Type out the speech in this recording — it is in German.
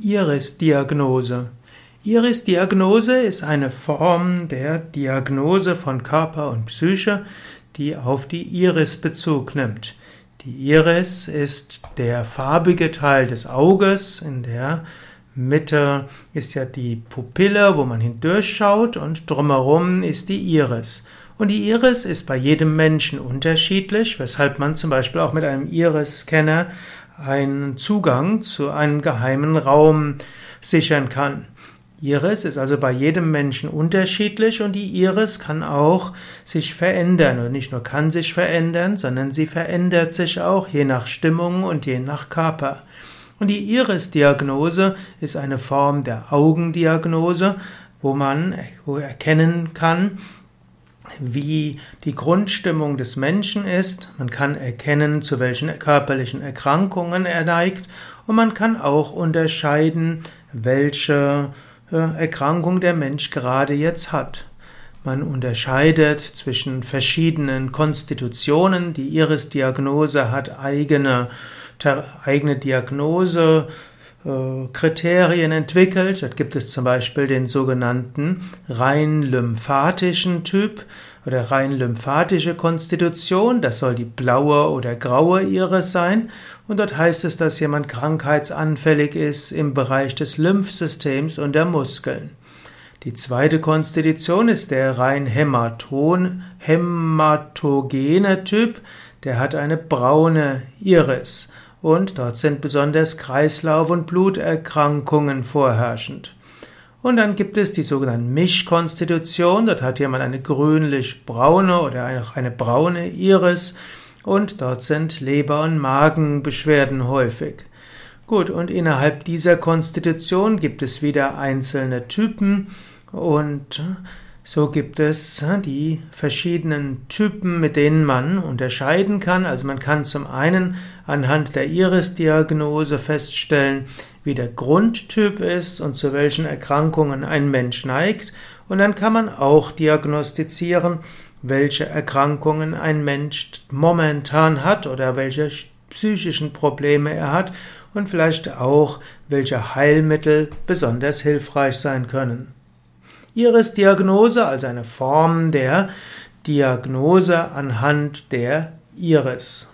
Iris-Diagnose. Iris-Diagnose ist eine Form der Diagnose von Körper und Psyche, die auf die Iris Bezug nimmt. Die Iris ist der farbige Teil des Auges. In der Mitte ist ja die Pupille, wo man hindurchschaut und drumherum ist die Iris. Und die Iris ist bei jedem Menschen unterschiedlich, weshalb man zum Beispiel auch mit einem Iris-Scanner einen Zugang zu einem geheimen Raum sichern kann. Iris ist also bei jedem Menschen unterschiedlich und die Iris kann auch sich verändern und nicht nur kann sich verändern, sondern sie verändert sich auch je nach Stimmung und je nach Körper. Und die Iris-Diagnose ist eine Form der Augendiagnose, wo man erkennen kann, wie die Grundstimmung des Menschen ist. Man kann erkennen, zu welchen körperlichen Erkrankungen er neigt. Und man kann auch unterscheiden, welche äh, Erkrankung der Mensch gerade jetzt hat. Man unterscheidet zwischen verschiedenen Konstitutionen. Die Iris-Diagnose hat eigene, eigene Diagnose Kriterien entwickelt. Dort gibt es zum Beispiel den sogenannten rein lymphatischen Typ oder rein lymphatische Konstitution. Das soll die blaue oder graue Iris sein. Und dort heißt es, dass jemand krankheitsanfällig ist im Bereich des Lymphsystems und der Muskeln. Die zweite Konstitution ist der rein hämaton, hämatogene Typ. Der hat eine braune Iris und dort sind besonders Kreislauf- und Bluterkrankungen vorherrschend. Und dann gibt es die sogenannten Mischkonstitution, dort hat jemand eine grünlich-braune oder auch eine braune Iris und dort sind Leber- und Magenbeschwerden häufig. Gut, und innerhalb dieser Konstitution gibt es wieder einzelne Typen und so gibt es die verschiedenen Typen, mit denen man unterscheiden kann. Also man kann zum einen anhand der Iris-Diagnose feststellen, wie der Grundtyp ist und zu welchen Erkrankungen ein Mensch neigt. Und dann kann man auch diagnostizieren, welche Erkrankungen ein Mensch momentan hat oder welche psychischen Probleme er hat und vielleicht auch, welche Heilmittel besonders hilfreich sein können. Iris-Diagnose als eine Form der Diagnose anhand der Iris.